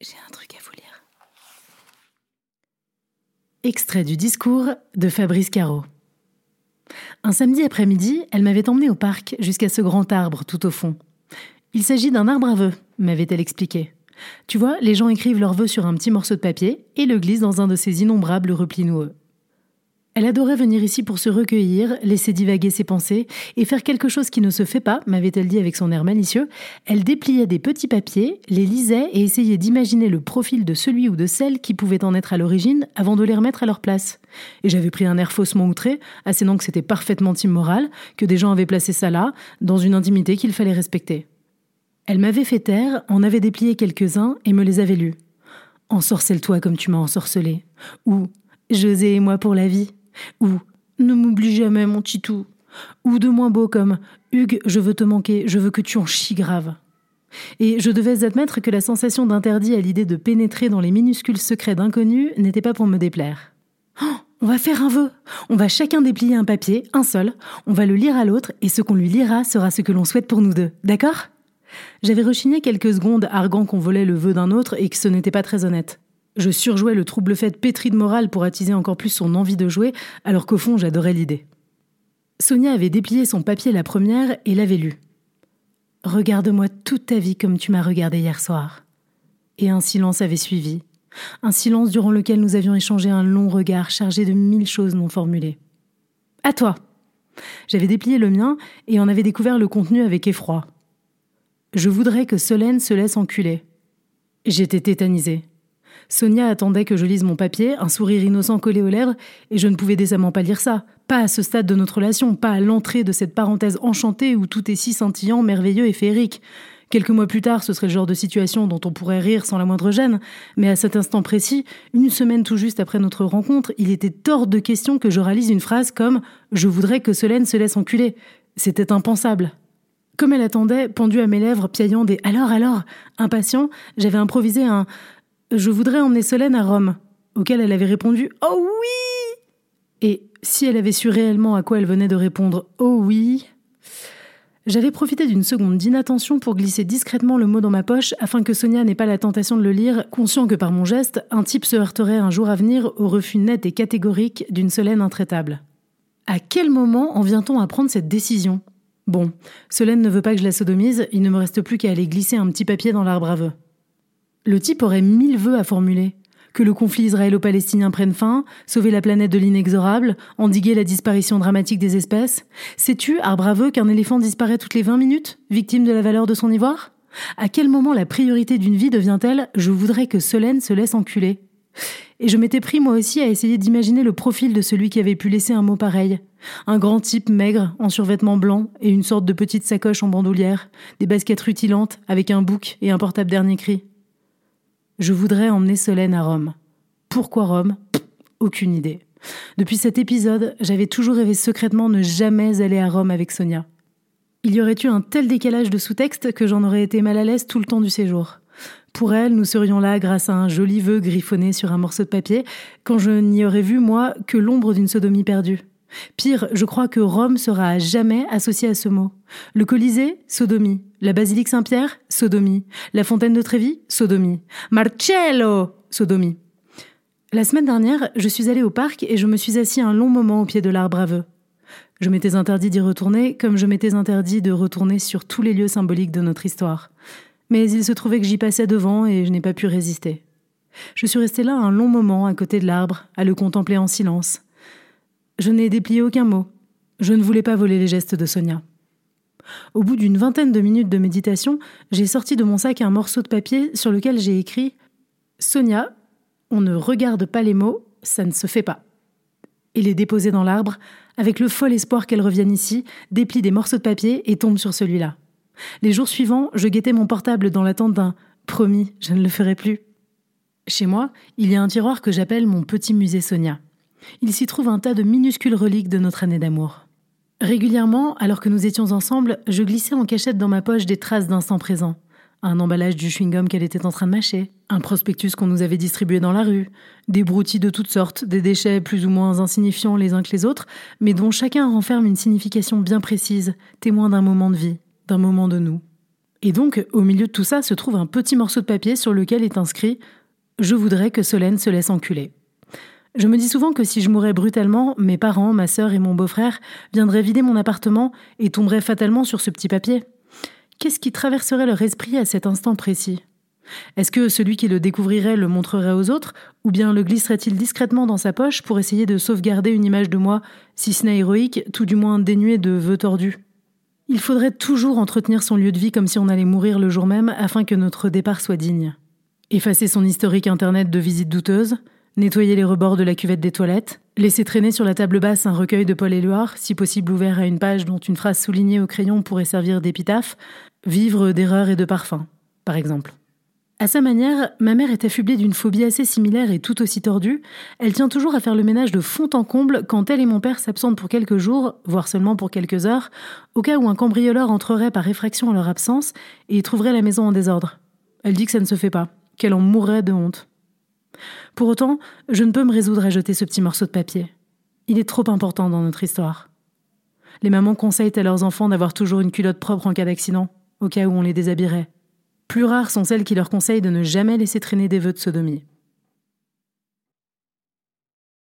J'ai un truc à vous lire. Extrait du discours de Fabrice Caro. Un samedi après-midi, elle m'avait emmené au parc jusqu'à ce grand arbre tout au fond. Il s'agit d'un arbre à vœux, m'avait-elle expliqué. Tu vois, les gens écrivent leurs vœux sur un petit morceau de papier et le glissent dans un de ces innombrables replis noueux. Elle adorait venir ici pour se recueillir, laisser divaguer ses pensées et faire quelque chose qui ne se fait pas, m'avait-elle dit avec son air malicieux. Elle dépliait des petits papiers, les lisait et essayait d'imaginer le profil de celui ou de celle qui pouvait en être à l'origine avant de les remettre à leur place. Et j'avais pris un air faussement outré, assénant que c'était parfaitement immoral, que des gens avaient placé ça là, dans une intimité qu'il fallait respecter. Elle m'avait fait taire, en avait déplié quelques-uns et me les avait lus. Ensorcelle-toi comme tu m'as ensorcelé. Ou José et moi pour la vie. Ou Ne m'oublie jamais, mon titou. Ou de moins beau comme Hugues, je veux te manquer, je veux que tu en chies grave. Et je devais admettre que la sensation d'interdit à l'idée de pénétrer dans les minuscules secrets d'inconnus n'était pas pour me déplaire. Oh, on va faire un vœu. On va chacun déplier un papier, un seul. On va le lire à l'autre et ce qu'on lui lira sera ce que l'on souhaite pour nous deux. D'accord? J'avais rechigné quelques secondes, arguant qu'on volait le vœu d'un autre et que ce n'était pas très honnête. Je surjouais le trouble fait pétri de morale pour attiser encore plus son envie de jouer, alors qu'au fond j'adorais l'idée. Sonia avait déplié son papier la première et l'avait lu. Regarde-moi toute ta vie comme tu m'as regardé hier soir. Et un silence avait suivi. Un silence durant lequel nous avions échangé un long regard chargé de mille choses non formulées. À toi. J'avais déplié le mien et en avais découvert le contenu avec effroi. Je voudrais que Solène se laisse enculer. J'étais tétanisée. Sonia attendait que je lise mon papier, un sourire innocent collé aux lèvres, et je ne pouvais décemment pas lire ça. Pas à ce stade de notre relation, pas à l'entrée de cette parenthèse enchantée où tout est si scintillant, merveilleux et féerique. Quelques mois plus tard, ce serait le genre de situation dont on pourrait rire sans la moindre gêne, mais à cet instant précis, une semaine tout juste après notre rencontre, il était hors de question que je réalise une phrase comme Je voudrais que Solène se laisse enculer. C'était impensable. Comme elle attendait, pendue à mes lèvres, piaillant des Alors, alors, impatient, j'avais improvisé un je voudrais emmener Solène à Rome, auquel elle avait répondu Oh oui Et si elle avait su réellement à quoi elle venait de répondre Oh oui j'avais profité d'une seconde d'inattention pour glisser discrètement le mot dans ma poche afin que Sonia n'ait pas la tentation de le lire, conscient que par mon geste, un type se heurterait un jour à venir au refus net et catégorique d'une Solène intraitable. À quel moment en vient-on à prendre cette décision? Bon, Solène ne veut pas que je la sodomise, il ne me reste plus qu'à aller glisser un petit papier dans l'arbre à. Le type aurait mille vœux à formuler. Que le conflit israélo-palestinien prenne fin, sauver la planète de l'inexorable, endiguer la disparition dramatique des espèces. Sais-tu, arbre à qu'un éléphant disparaît toutes les 20 minutes, victime de la valeur de son ivoire? À quel moment la priorité d'une vie devient-elle je voudrais que Solène se laisse enculer Et je m'étais pris moi aussi à essayer d'imaginer le profil de celui qui avait pu laisser un mot pareil. Un grand type maigre, en survêtement blanc et une sorte de petite sacoche en bandoulière, des baskets rutilantes avec un bouc et un portable dernier cri. Je voudrais emmener Solène à Rome. Pourquoi Rome? Aucune idée. Depuis cet épisode, j'avais toujours rêvé secrètement ne jamais aller à Rome avec Sonia. Il y aurait eu un tel décalage de sous-texte que j'en aurais été mal à l'aise tout le temps du séjour. Pour elle, nous serions là grâce à un joli vœu griffonné sur un morceau de papier, quand je n'y aurais vu, moi, que l'ombre d'une sodomie perdue. Pire, je crois que Rome sera à jamais associée à ce mot. Le Colisée, sodomie. La basilique Saint-Pierre, sodomie. La fontaine de Trévis, sodomie. Marcello, sodomie. La semaine dernière, je suis allée au parc et je me suis assis un long moment au pied de l'arbre à. Je m'étais interdit d'y retourner, comme je m'étais interdit de retourner sur tous les lieux symboliques de notre histoire. Mais il se trouvait que j'y passais devant et je n'ai pas pu résister. Je suis restée là un long moment à côté de l'arbre, à le contempler en silence. Je n'ai déplié aucun mot. Je ne voulais pas voler les gestes de Sonia. Au bout d'une vingtaine de minutes de méditation, j'ai sorti de mon sac un morceau de papier sur lequel j'ai écrit Sonia, on ne regarde pas les mots, ça ne se fait pas. Il est déposé dans l'arbre, avec le fol espoir qu'elle revienne ici, déplie des morceaux de papier et tombe sur celui-là. Les jours suivants, je guettais mon portable dans l'attente d'un promis, je ne le ferai plus. Chez moi, il y a un tiroir que j'appelle mon petit musée Sonia. Il s'y trouve un tas de minuscules reliques de notre année d'amour. Régulièrement, alors que nous étions ensemble, je glissais en cachette dans ma poche des traces d'instant présent. Un emballage du chewing-gum qu'elle était en train de mâcher, un prospectus qu'on nous avait distribué dans la rue, des broutilles de toutes sortes, des déchets plus ou moins insignifiants les uns que les autres, mais dont chacun renferme une signification bien précise, témoin d'un moment de vie, d'un moment de nous. Et donc, au milieu de tout ça se trouve un petit morceau de papier sur lequel est inscrit Je voudrais que Solène se laisse enculer. Je me dis souvent que si je mourais brutalement, mes parents, ma sœur et mon beau-frère viendraient vider mon appartement et tomberaient fatalement sur ce petit papier. Qu'est-ce qui traverserait leur esprit à cet instant précis? Est-ce que celui qui le découvrirait le montrerait aux autres, ou bien le glisserait-il discrètement dans sa poche pour essayer de sauvegarder une image de moi, si ce n'est héroïque, tout du moins dénuée de vœux tordus? Il faudrait toujours entretenir son lieu de vie comme si on allait mourir le jour même afin que notre départ soit digne. Effacer son historique internet de visites douteuses, nettoyer les rebords de la cuvette des toilettes, laisser traîner sur la table basse un recueil de Paul Éluard, si possible ouvert à une page dont une phrase soulignée au crayon pourrait servir d'épitaphe, vivre d'erreurs et de parfums, par exemple. À sa manière, ma mère est affublée d'une phobie assez similaire et tout aussi tordue. Elle tient toujours à faire le ménage de fond en comble quand elle et mon père s'absentent pour quelques jours, voire seulement pour quelques heures, au cas où un cambrioleur entrerait par effraction en leur absence et trouverait la maison en désordre. Elle dit que ça ne se fait pas, qu'elle en mourrait de honte. Pour autant, je ne peux me résoudre à jeter ce petit morceau de papier. Il est trop important dans notre histoire. Les mamans conseillent à leurs enfants d'avoir toujours une culotte propre en cas d'accident, au cas où on les déshabillerait. Plus rares sont celles qui leur conseillent de ne jamais laisser traîner des vœux de sodomie.